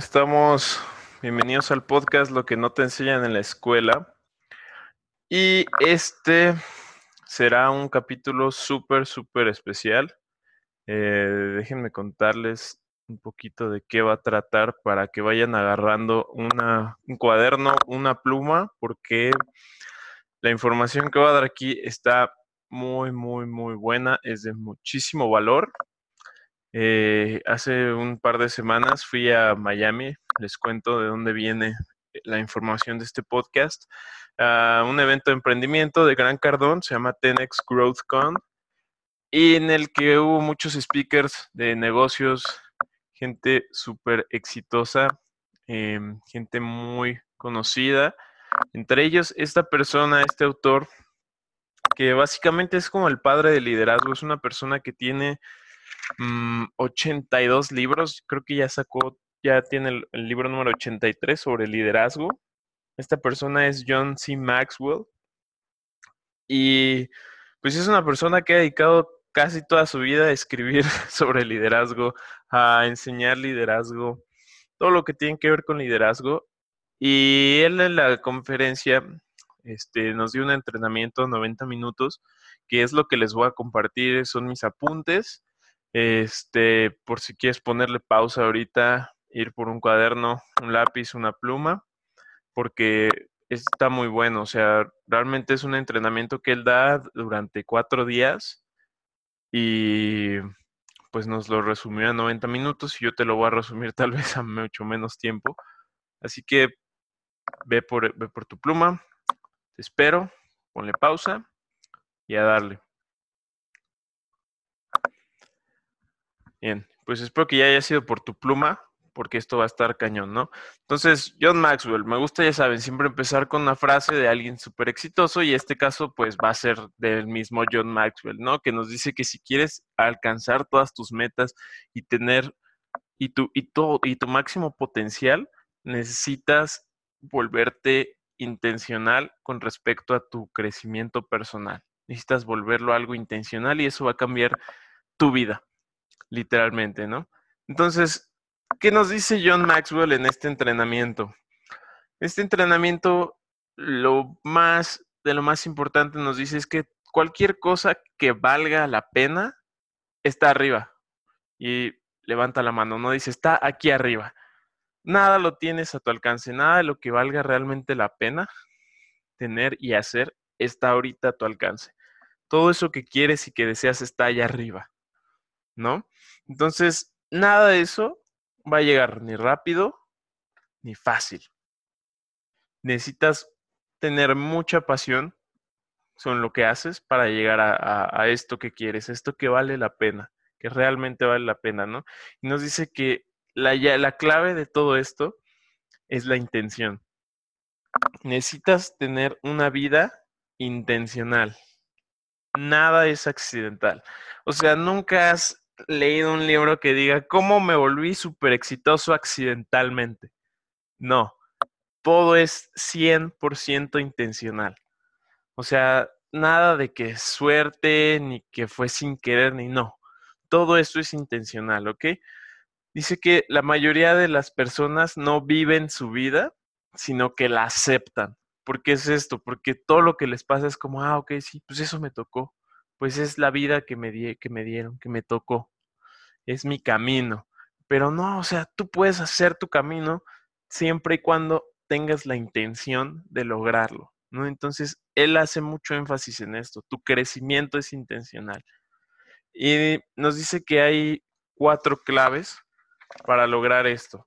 estamos? Bienvenidos al podcast Lo que no te enseñan en la escuela. Y este será un capítulo súper, súper especial. Eh, déjenme contarles un poquito de qué va a tratar para que vayan agarrando un cuaderno, una pluma, porque la información que va a dar aquí está muy, muy, muy buena, es de muchísimo valor. Eh, hace un par de semanas fui a Miami, les cuento de dónde viene la información de este podcast, a un evento de emprendimiento de Gran Cardón, se llama Tenex GrowthCon, y en el que hubo muchos speakers de negocios, gente súper exitosa, em, gente muy conocida, entre ellos esta persona, este autor, que básicamente es como el padre del liderazgo, es una persona que tiene 82 mm, libros, creo que ya sacó, ya tiene el, el, libro número 83 sobre liderazgo. Esta persona es John C. Maxwell y pues es una persona que ha dedicado casi toda su vida a escribir sobre liderazgo, a enseñar liderazgo, todo lo que tiene que ver con liderazgo. Y él en la conferencia este, nos dio un entrenamiento 90 minutos, que es lo que les voy a compartir, son mis apuntes. Este, por si quieres ponerle pausa ahorita, ir por un cuaderno, un lápiz, una pluma, porque está muy bueno. O sea, realmente es un entrenamiento que él da durante cuatro días y pues nos lo resumió a 90 minutos y yo te lo voy a resumir tal vez a mucho menos tiempo. Así que ve por, ve por tu pluma, te espero, ponle pausa y a darle. Bien, pues espero que ya haya sido por tu pluma, porque esto va a estar cañón, ¿no? Entonces, John Maxwell, me gusta, ya saben, siempre empezar con una frase de alguien súper exitoso y este caso, pues va a ser del mismo John Maxwell, ¿no? Que nos dice que si quieres alcanzar todas tus metas y tener y tu, y tu, y tu máximo potencial, necesitas volverte intencional con respecto a tu crecimiento personal. Necesitas volverlo algo intencional y eso va a cambiar tu vida, literalmente, ¿no? Entonces, ¿qué nos dice John Maxwell en este entrenamiento? Este entrenamiento, lo más, de lo más importante nos dice es que cualquier cosa que valga la pena está arriba. Y levanta la mano, no dice, está aquí arriba nada lo tienes a tu alcance, nada de lo que valga realmente la pena tener y hacer está ahorita a tu alcance. Todo eso que quieres y que deseas está allá arriba, ¿no? Entonces, nada de eso va a llegar ni rápido ni fácil. Necesitas tener mucha pasión sobre lo que haces para llegar a, a esto que quieres, esto que vale la pena, que realmente vale la pena, ¿no? Y nos dice que la, la clave de todo esto es la intención. Necesitas tener una vida intencional. Nada es accidental. O sea, nunca has leído un libro que diga cómo me volví súper exitoso accidentalmente. No, todo es 100% intencional. O sea, nada de que suerte, ni que fue sin querer, ni no. Todo esto es intencional, ¿ok? Dice que la mayoría de las personas no viven su vida, sino que la aceptan. ¿Por qué es esto? Porque todo lo que les pasa es como, ah, ok, sí, pues eso me tocó. Pues es la vida que me, di que me dieron, que me tocó. Es mi camino. Pero no, o sea, tú puedes hacer tu camino siempre y cuando tengas la intención de lograrlo, ¿no? Entonces, él hace mucho énfasis en esto. Tu crecimiento es intencional. Y nos dice que hay cuatro claves para lograr esto.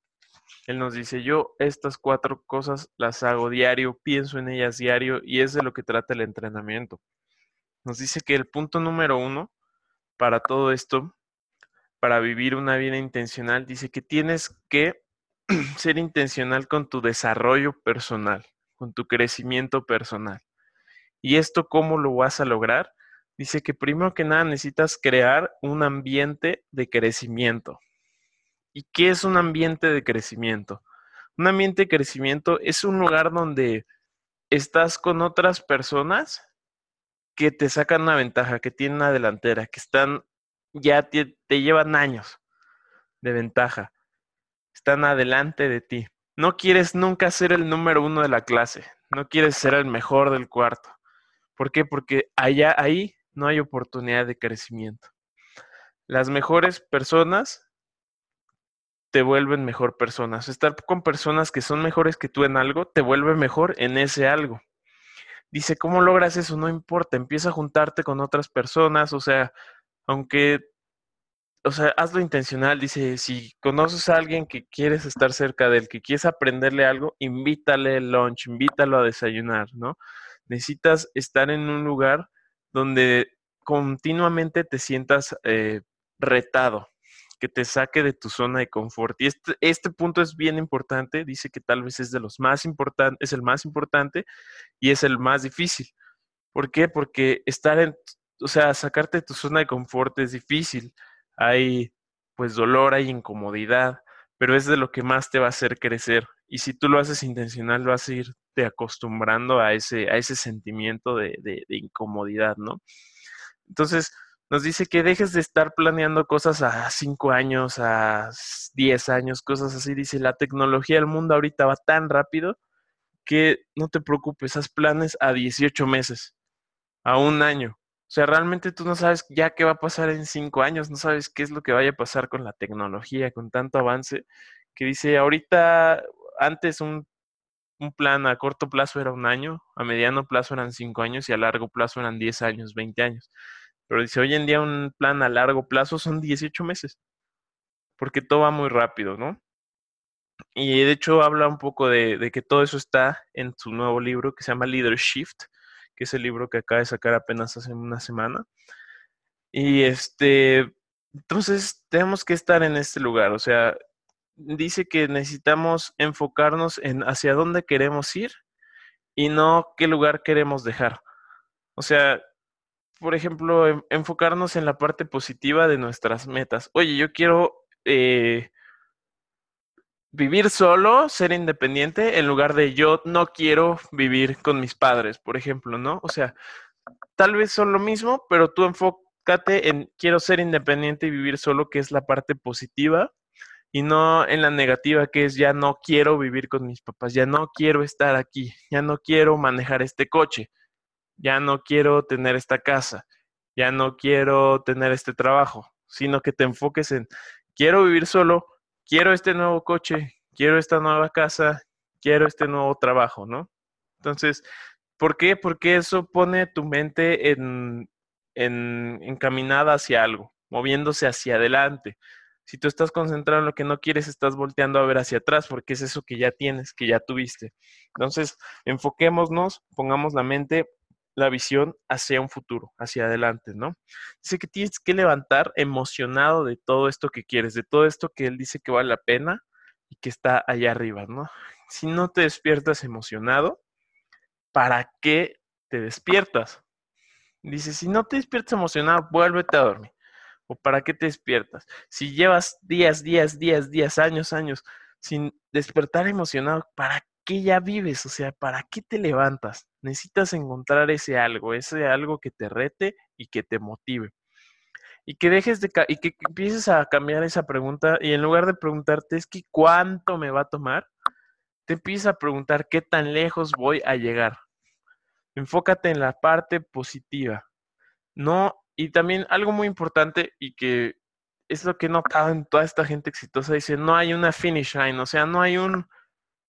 Él nos dice, yo estas cuatro cosas las hago diario, pienso en ellas diario y es de lo que trata el entrenamiento. Nos dice que el punto número uno para todo esto, para vivir una vida intencional, dice que tienes que ser intencional con tu desarrollo personal, con tu crecimiento personal. ¿Y esto cómo lo vas a lograr? Dice que primero que nada necesitas crear un ambiente de crecimiento. ¿Y qué es un ambiente de crecimiento? Un ambiente de crecimiento es un lugar donde estás con otras personas que te sacan una ventaja, que tienen una delantera, que están, ya te, llevan años de ventaja. están adelante de ti. No quieres nunca ser el número uno de la clase, no quieres ser el mejor del cuarto. ¿Por qué? Porque allá, ahí no hay oportunidad de crecimiento. Las mejores personas te vuelven mejor personas. Estar con personas que son mejores que tú en algo te vuelve mejor en ese algo. Dice, ¿cómo logras eso? No importa, empieza a juntarte con otras personas, o sea, aunque, o sea, hazlo intencional. Dice, si conoces a alguien que quieres estar cerca de él, que quieres aprenderle algo, invítale el lunch, invítalo a desayunar, ¿no? Necesitas estar en un lugar donde continuamente te sientas eh, retado, que te saque de tu zona de confort. Y este, este punto es bien importante, dice que tal vez es de los más importantes, es el más importante y es el más difícil. ¿Por qué? Porque estar en, o sea, sacarte de tu zona de confort es difícil. Hay pues dolor, hay incomodidad, pero es de lo que más te va a hacer crecer. Y si tú lo haces intencional, vas a irte acostumbrando a ese, a ese sentimiento de, de incomodidad, ¿no? Entonces, nos dice que dejes de estar planeando cosas a cinco años, a diez años, cosas así. Dice, la tecnología del mundo ahorita va tan rápido que no te preocupes, haz planes a 18 meses, a un año. O sea, realmente tú no sabes ya qué va a pasar en cinco años, no sabes qué es lo que vaya a pasar con la tecnología, con tanto avance, que dice, ahorita, antes un, un plan a corto plazo era un año, a mediano plazo eran cinco años y a largo plazo eran 10 años, 20 años. Pero dice, hoy en día un plan a largo plazo son 18 meses, porque todo va muy rápido, ¿no? Y de hecho habla un poco de, que todo eso está en su nuevo libro que se llama Leadership, que es el libro que acaba de sacar apenas hace una semana. Y este, entonces tenemos que estar en este lugar, o sea, dice que necesitamos enfocarnos en hacia dónde queremos ir y no qué lugar queremos dejar. O sea, por ejemplo, enfocarnos en la parte positiva de nuestras metas. Oye, yo quiero eh, vivir solo, ser independiente, en lugar de yo no quiero vivir con mis padres, por ejemplo, ¿no? O sea, tal vez son lo mismo, pero tú enfócate en quiero ser independiente y vivir solo, que es la parte positiva, y no en la negativa, que es ya no quiero vivir con mis papás, ya no quiero estar aquí, ya no quiero manejar este coche ya no quiero tener esta casa, ya no quiero tener este trabajo, sino que te enfoques en, quiero vivir solo, quiero este nuevo coche, quiero esta nueva casa, quiero este nuevo trabajo, ¿no? Entonces, ¿por qué? Porque eso pone tu mente en, en, encaminada hacia algo, moviéndose hacia adelante. Si tú estás concentrado en lo que no quieres, estás volteando a ver hacia atrás porque es eso que ya tienes, que ya tuviste. Entonces, enfoquémonos, pongamos la mente la visión hacia un futuro, hacia adelante, ¿no? Dice que tienes que levantar emocionado de todo esto que quieres, de todo esto que él dice que vale la pena y que está allá arriba, ¿no? Si no te despiertas emocionado, ¿para qué te despiertas? Dice, si no te despiertas emocionado, vuélvete a dormir. ¿O para qué te despiertas? Si llevas días, días, días, días, años, años sin despertar emocionado, ¿para qué ya vives? O sea, ¿para qué te levantas? Necesitas encontrar ese algo, ese algo que te rete y que te motive. Y que dejes de y que empieces a cambiar esa pregunta y en lugar de preguntarte es que cuánto me va a tomar, te empiezas a preguntar qué tan lejos voy a llegar. Enfócate en la parte positiva. No, y también algo muy importante y que es lo que he notado en toda esta gente exitosa, dice, no hay una finish line, o sea, no hay un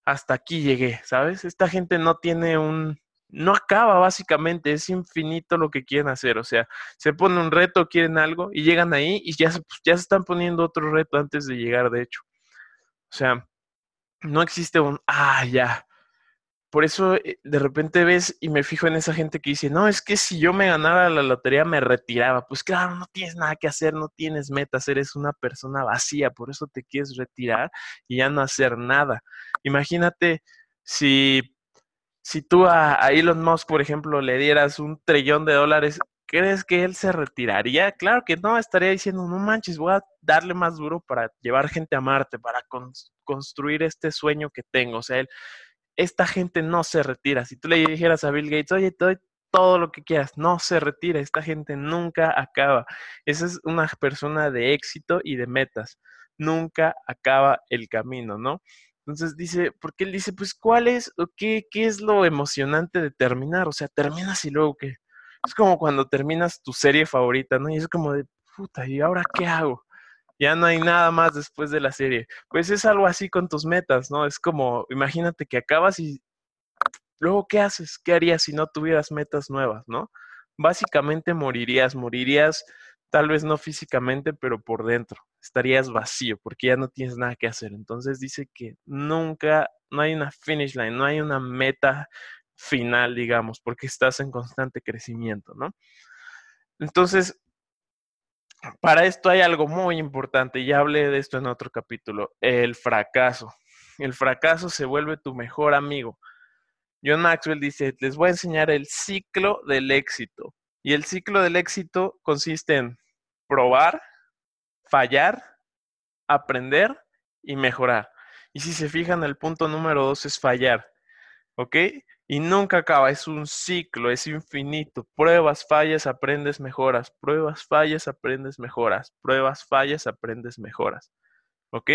hasta aquí llegué, ¿sabes? Esta gente no tiene un, no acaba básicamente, es infinito lo que quieren hacer, o sea, se pone un reto, quieren algo y llegan ahí y ya, pues, ya se están poniendo otro reto antes de llegar, de hecho. O sea, no existe un, ah, ya. Por eso eh, de repente ves y me fijo en esa gente que dice, no, es que si yo me ganara la lotería me retiraba. Pues claro, no tienes nada que hacer, no tienes metas, eres una persona vacía, por eso te quieres retirar y ya no hacer nada. Imagínate si, si tú a, Elon Musk, por ejemplo, le dieras un trillón de dólares, ¿crees que él se retiraría? Claro que no, estaría diciendo, no manches, voy a darle más duro para llevar gente a Marte, para construir este sueño que tengo. O sea, él, esta gente no se retira. Si tú le dijeras a Bill Gates, oye, te doy todo lo que quieras, no se retira, esta gente nunca acaba. Esa es una persona de éxito y de metas. nunca acaba el camino, ¿no? Entonces dice, porque él dice, pues, ¿cuál es o qué, qué es lo emocionante de terminar? O sea, terminas y luego qué. Es como cuando terminas tu serie favorita, ¿no? Y es como de, puta, ¿y ahora qué hago? Ya no hay nada más después de la serie. Pues es algo así con tus metas, ¿no? Es como, imagínate que acabas y luego, ¿qué haces? ¿Qué harías si no tuvieras metas nuevas, ¿no? Básicamente morirías, morirías tal vez no físicamente, pero por dentro. Estarías vacío porque ya no tienes nada que hacer. Entonces dice que nunca, no hay una finish line, no hay una meta final, digamos, porque estás en constante crecimiento, ¿no? Entonces, para esto hay algo muy importante, ya hablé de esto en otro capítulo, el fracaso. El fracaso se vuelve tu mejor amigo. John Maxwell dice, les voy a enseñar el ciclo del éxito. Y el ciclo del éxito consiste en probar, fallar, aprender y mejorar. Y si se fijan, el punto número dos es fallar. ¿Ok? Y nunca acaba, es un ciclo, es infinito. Pruebas, fallas, aprendes, mejoras. Pruebas, fallas, aprendes, mejoras. Pruebas, fallas, aprendes, mejoras. ¿Ok?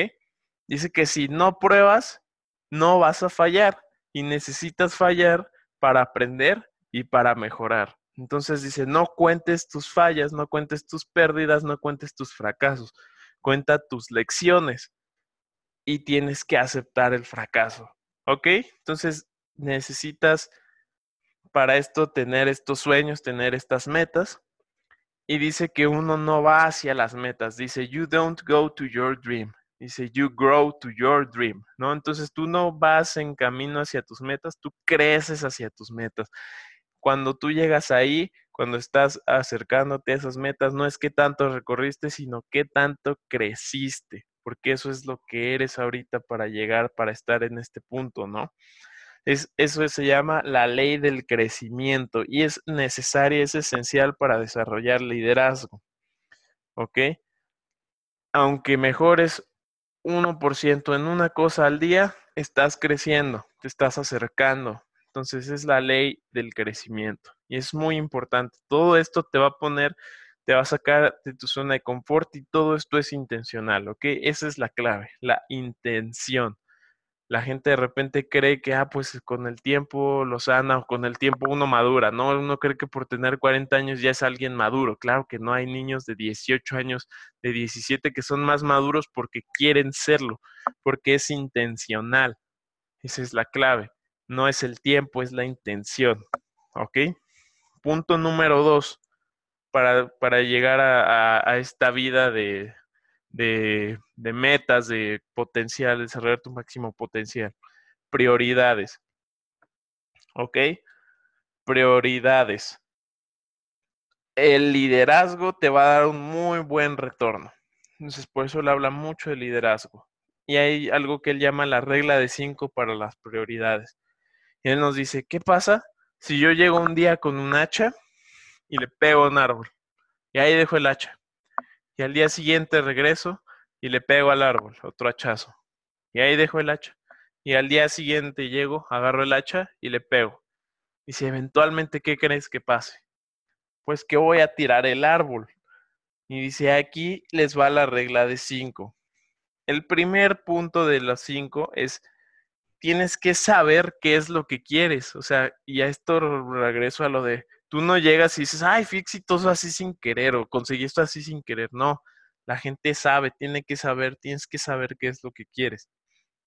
Dice que si no pruebas, no vas a fallar y necesitas fallar para aprender y para mejorar. Entonces dice, no cuentes tus fallas, no cuentes tus pérdidas, no cuentes tus fracasos, cuenta tus lecciones y tienes que aceptar el fracaso. ¿Ok? Entonces necesitas para esto tener estos sueños, tener estas metas. Y dice que uno no va hacia las metas. Dice, you don't go to your dream. Dice, you grow to your dream, ¿no? Entonces tú no vas en camino hacia tus metas, tú creces hacia tus metas. Cuando tú llegas ahí, cuando estás acercándote a esas metas, no es qué tanto recorriste, sino qué tanto creciste, porque eso es lo que eres ahorita para llegar, para estar en este punto, ¿no? Es, eso se llama la ley del crecimiento y es necesaria, es esencial para desarrollar liderazgo. ¿Ok? Aunque mejores 1% en una cosa al día, estás creciendo, te estás acercando. Entonces es la ley del crecimiento y es muy importante. Todo esto te va a poner, te va a sacar de tu zona de confort y todo esto es intencional, ¿ok? Esa es la clave, la intención la gente de repente cree que, ah, pues con el tiempo lo sana o con el tiempo uno madura, ¿no? Uno cree que por tener 40 años ya es alguien maduro. Claro que no hay niños de 18 años, de 17 que son más maduros porque quieren serlo, porque es intencional. Esa es la clave. No es el tiempo, es la intención. ¿Ok? Punto número dos, para, para llegar a esta vida de, de, metas, de potencial, desarrollar tu máximo potencial. Prioridades. ¿Ok? Prioridades. El liderazgo te va a dar un muy buen retorno. Entonces, por eso le habla mucho de liderazgo. Y hay algo que él llama la regla de cinco para las prioridades. Y él nos dice, ¿qué pasa si yo llego un día con un hacha y le pego a un árbol? Y ahí dejo el hacha y al día siguiente regreso y le pego al árbol, otro hachazo. Y ahí dejo el hacha. Y al día siguiente llego, agarro el hacha y le pego. Y si eventualmente, ¿qué crees que pase? Pues que voy a tirar el árbol. Y dice, aquí les va la regla de cinco. El primer punto de los cinco es, tienes que saber qué es lo que quieres. O sea, y a esto regreso a lo de Tú no llegas y dices, ay, fui exitoso así sin querer o conseguí esto así sin querer. No, la gente sabe, tiene que saber, tienes que saber qué es lo que quieres.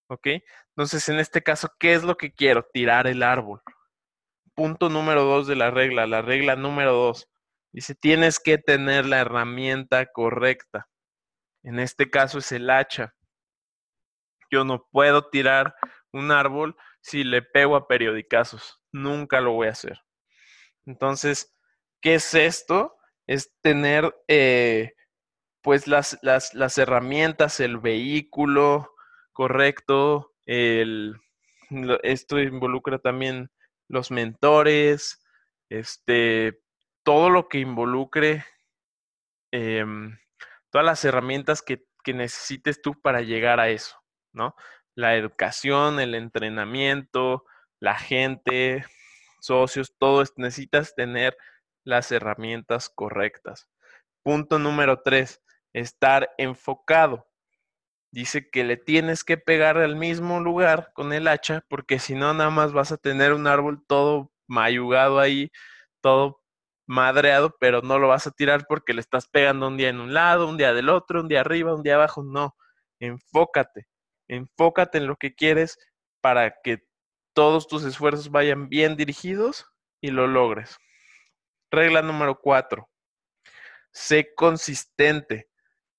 ¿Ok? Entonces, en este caso, ¿qué es lo que quiero? Tirar el árbol. Punto número dos de la regla, la regla número dos. Dice, tienes que tener la herramienta correcta. En este caso es el hacha. Yo no puedo tirar un árbol si le pego a periodicazos. Nunca lo voy a hacer. Entonces, ¿qué es esto? Es tener eh, pues las, las, las, herramientas, el vehículo correcto, el, esto involucra también los mentores, este, todo lo que involucre, em, todas las herramientas que, que necesites tú para llegar a eso, ¿no? La educación, el entrenamiento, la gente, socios, todo necesitas tener las herramientas correctas. Punto número tres, estar enfocado. dice que le tienes que pegar al mismo lugar con el hacha, porque si no, nada más vas a tener un árbol todo mayugado ahí, todo madreado, pero no lo vas a tirar porque le estás pegando un día en un lado, un día del otro, un día arriba, un día abajo. No, enfócate, enfócate en lo que quieres para que todos tus esfuerzos vayan bien dirigidos y lo logres. Regla número cuatro, sé consistente.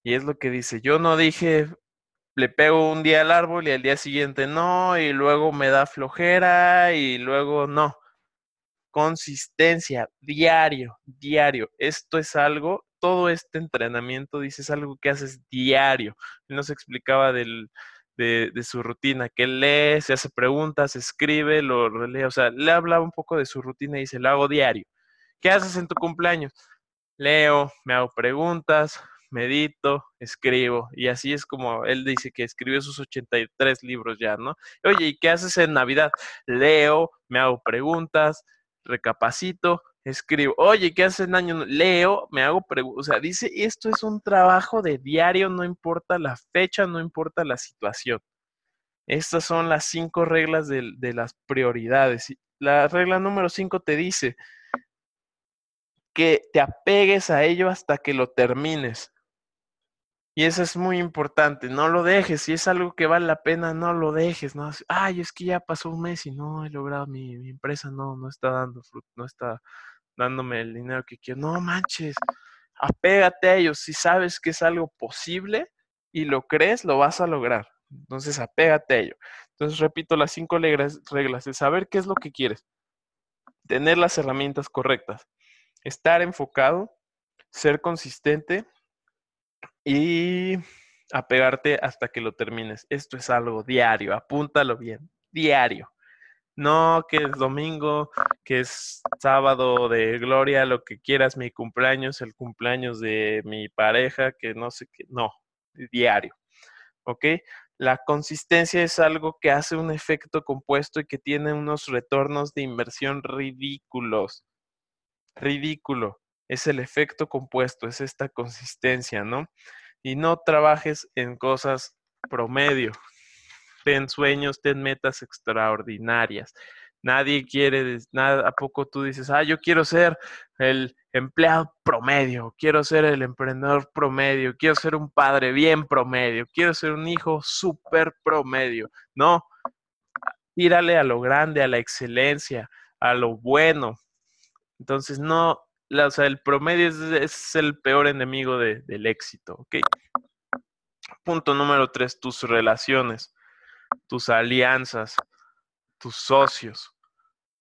Y es lo que dice, yo no dije, le pego un día al árbol y al día siguiente no, y luego me da flojera y luego no. Consistencia, diario, diario. Esto es algo, todo este entrenamiento, dice, es algo que haces diario. Nos explicaba del, de, de, su rutina, que lee, se hace preguntas, escribe, lo relee, o sea, le hablaba un poco de su rutina y dice, lo hago diario. ¿Qué haces en tu cumpleaños? Leo, me hago preguntas, medito, escribo, y así es como él dice que escribió sus 83 libros ya, ¿no? Oye, ¿y qué haces en Navidad? Leo, me hago preguntas, recapacito, escribo. Oye, ¿qué haces año? Leo, me hago preguntas. O sea, dice, esto es un trabajo de diario, no importa la fecha, no importa la situación. Estas son las cinco reglas de, de las prioridades. La regla número cinco te dice que te apegues a ello hasta que lo termines. Y eso es muy importante, no lo dejes, si es algo que vale la pena, no lo dejes, no, ay, es que ya pasó un mes y no he logrado, mi, mi empresa no, no está dando fruto, no está dándome el dinero que quiero, no manches, apégate a ellos, si sabes que es algo posible y lo crees, lo vas a lograr, entonces apégate a ello. Entonces repito las cinco reglas, reglas saber qué es lo que quieres, tener las herramientas correctas, estar enfocado, ser consistente, y apegarte hasta que lo termines. Esto es algo diario, apúntalo bien, diario. No que es domingo, que es sábado de gloria, lo que quieras, mi cumpleaños, el cumpleaños de mi pareja, que no sé qué, no, diario. ¿Ok? La consistencia es algo que hace un efecto compuesto y que tiene unos retornos de inversión ridículos. Ridículo es el efecto compuesto, es esta consistencia, ¿no? Y no trabajes en cosas promedio. Ten sueños, ten metas extraordinarias. Nadie quiere, nada, ¿a poco tú dices, ah, yo quiero ser el empleado promedio, quiero ser el emprendedor promedio, quiero ser un padre bien promedio, quiero ser un hijo súper promedio? No, tírale a lo grande, a la excelencia, a lo bueno. Entonces, no, o sea, el promedio es, el peor enemigo del éxito, ¿ok? Punto número tres, tus relaciones, tus alianzas, tus socios.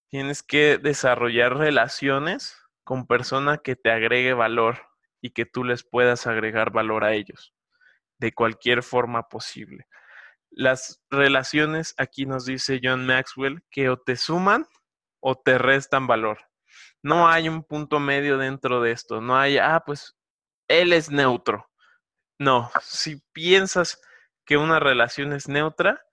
Tienes que desarrollar relaciones con personas que te agregue valor y que tú les puedas agregar valor a ellos de cualquier forma posible. Las relaciones, aquí nos dice John Maxwell, que o te suman o te restan valor. No hay un punto medio dentro de esto. No hay, ah, pues él es neutro. No, si piensas que una relación es neutra,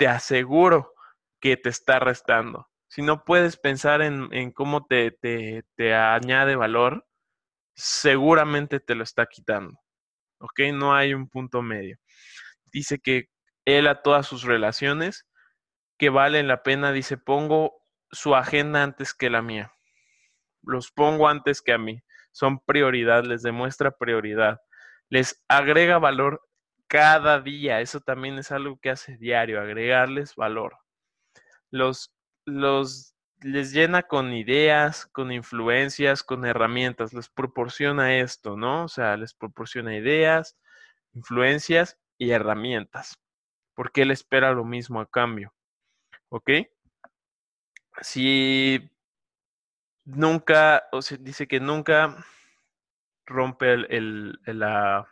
te aseguro que te está restando. Si no puedes pensar en, cómo te, añade valor, seguramente te lo está quitando. ¿Ok? No hay un punto medio. Dice que él a todas sus relaciones que valen la pena, dice, pongo su agenda antes que la mía los pongo antes que a mí. Son prioridad, les demuestra prioridad. Les agrega valor cada día. Eso también es algo que hace diario, agregarles valor. Los, los les llena con ideas, con influencias, con herramientas, les proporciona esto, ¿no? O sea, les proporciona ideas, influencias y herramientas. Porque él espera lo mismo a cambio. ¿Ok? Si nunca, o sea, dice que nunca rompe el, la,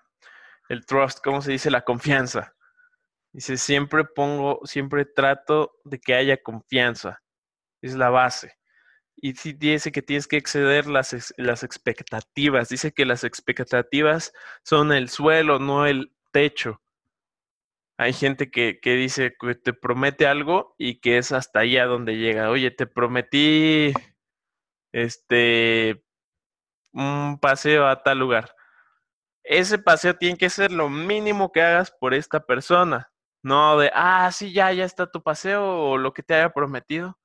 el trust, ¿cómo se dice? La confianza. Dice, siempre pongo, siempre trato de que haya confianza. Es la base. Y dice que tienes que exceder las, las expectativas. Dice que las expectativas son el suelo, no el techo. Hay gente que, que dice que te promete algo y que es hasta allá donde llega. Oye, te prometí este, un paseo a tal lugar. Ese paseo tiene que ser lo mínimo que hagas por esta persona. No de, ah, sí, ya, ya está tu paseo o lo que te haya prometido.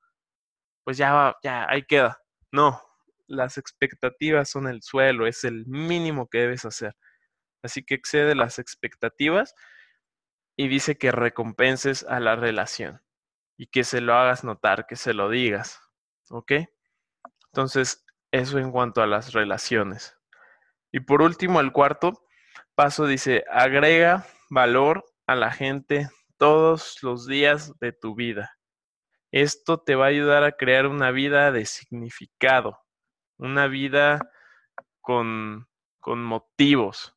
Pues ya, ya, ahí queda. No, las expectativas son el suelo, es el mínimo que debes hacer. Así que excede las expectativas y dice que recompenses a la relación y que se lo hagas notar, que se lo digas. ¿Ok? Entonces, eso en cuanto a las relaciones. Y por último, el cuarto paso dice, agrega valor a la gente todos los días de tu vida. Esto te va a ayudar a crear una vida de significado, una vida con, con motivos,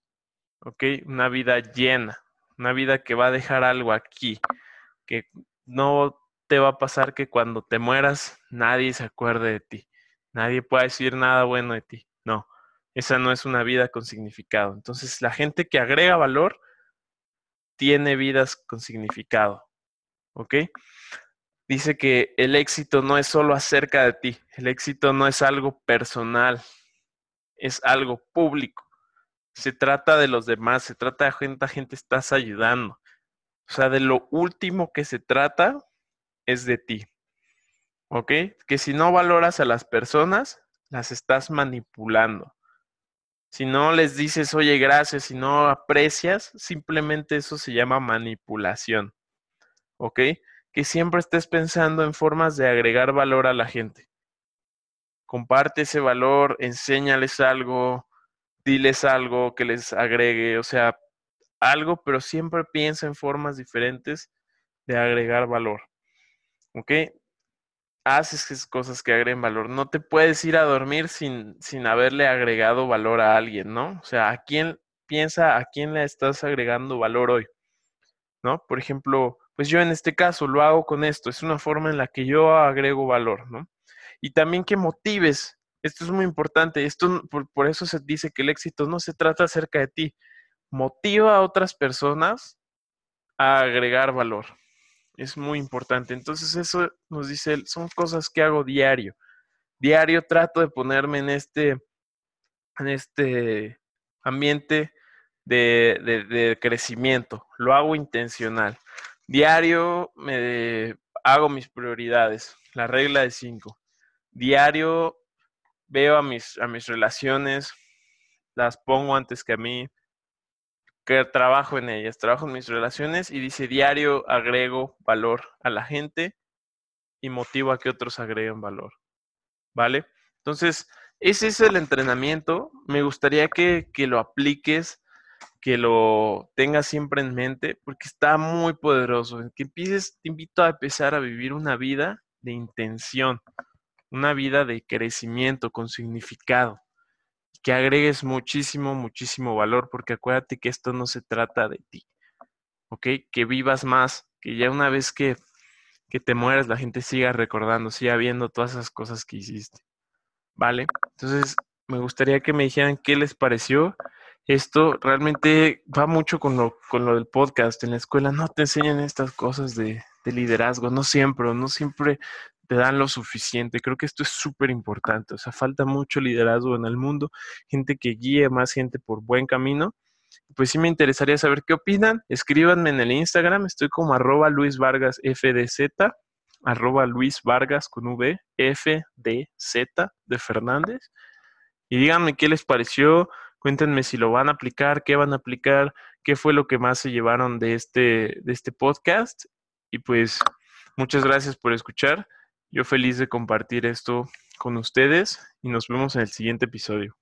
¿ok? Una vida llena, una vida que va a dejar algo aquí, que no te va a pasar que cuando te mueras nadie se acuerde de ti, nadie pueda decir nada bueno de ti, no, esa no es una vida con significado. Entonces la gente que agrega valor tiene vidas con significado, ¿ok? Dice que el éxito no es solo acerca de ti, el éxito no es algo personal, es algo público. Se trata de los demás, se trata de cuánta gente estás ayudando. O sea, de lo último que se trata es de ti. ¿Ok? Que si no valoras a las personas, las estás manipulando. Si no les dices, oye, gracias, si no aprecias, simplemente eso se llama manipulación. ¿Ok? Que siempre estés pensando en formas de agregar valor a la gente. Comparte ese valor, enséñales algo, diles algo que les agregue, o sea, algo, pero siempre piensa en formas diferentes de agregar valor. ¿Ok? Haces cosas que agreguen valor. No te puedes ir a dormir sin, sin haberle agregado valor a alguien, ¿no? O sea, ¿a quién piensa, a quién le estás agregando valor hoy? ¿No? Por ejemplo, pues yo en este caso lo hago con esto. Es una forma en la que yo agrego valor, ¿no? Y también que motives. Esto es muy importante. Esto, por, por eso se dice que el éxito no se trata acerca de ti. Motiva a otras personas a agregar valor es muy importante. Entonces eso nos dice, son cosas que hago diario. Diario trato de ponerme en este, en este ambiente de, de, crecimiento. Lo hago intencional. Diario me hago mis prioridades, la regla de cinco. Diario veo a mis, a mis relaciones, las pongo antes que a mí, que trabajo en ellas, trabajo en mis relaciones y dice diario agrego valor a la gente y motivo a que otros agreguen valor. ¿Vale? Entonces, ese es el entrenamiento. Me gustaría que, que lo apliques, que lo tengas siempre en mente, porque está muy poderoso. Que empieces, te invito a empezar a vivir una vida de intención, una vida de crecimiento con significado que agregues muchísimo, muchísimo valor, porque acuérdate que esto no se trata de ti, ¿ok? Que vivas más, que ya una vez que, que te mueras la gente siga recordando, siga viendo todas esas cosas que hiciste, ¿vale? Entonces, me gustaría que me dijeran qué les pareció. Esto realmente va mucho con lo, con lo del podcast. En la escuela no te enseñan estas cosas de, de liderazgo, no siempre, no siempre te dan lo suficiente. Creo que esto es súper importante. O sea, falta mucho liderazgo en el mundo, gente que guíe más gente por buen camino. Pues sí me interesaría saber qué opinan. Escríbanme en el Instagram, estoy como arroba Luis Vargas FDZ, arroba Luis Vargas con V, FDZ de Fernández. Y díganme qué les pareció, cuéntenme si lo van a aplicar, qué van a aplicar, qué fue lo que más se llevaron de este, de este podcast. Y pues muchas gracias por escuchar. Yo feliz de compartir esto con ustedes y nos vemos en el siguiente episodio.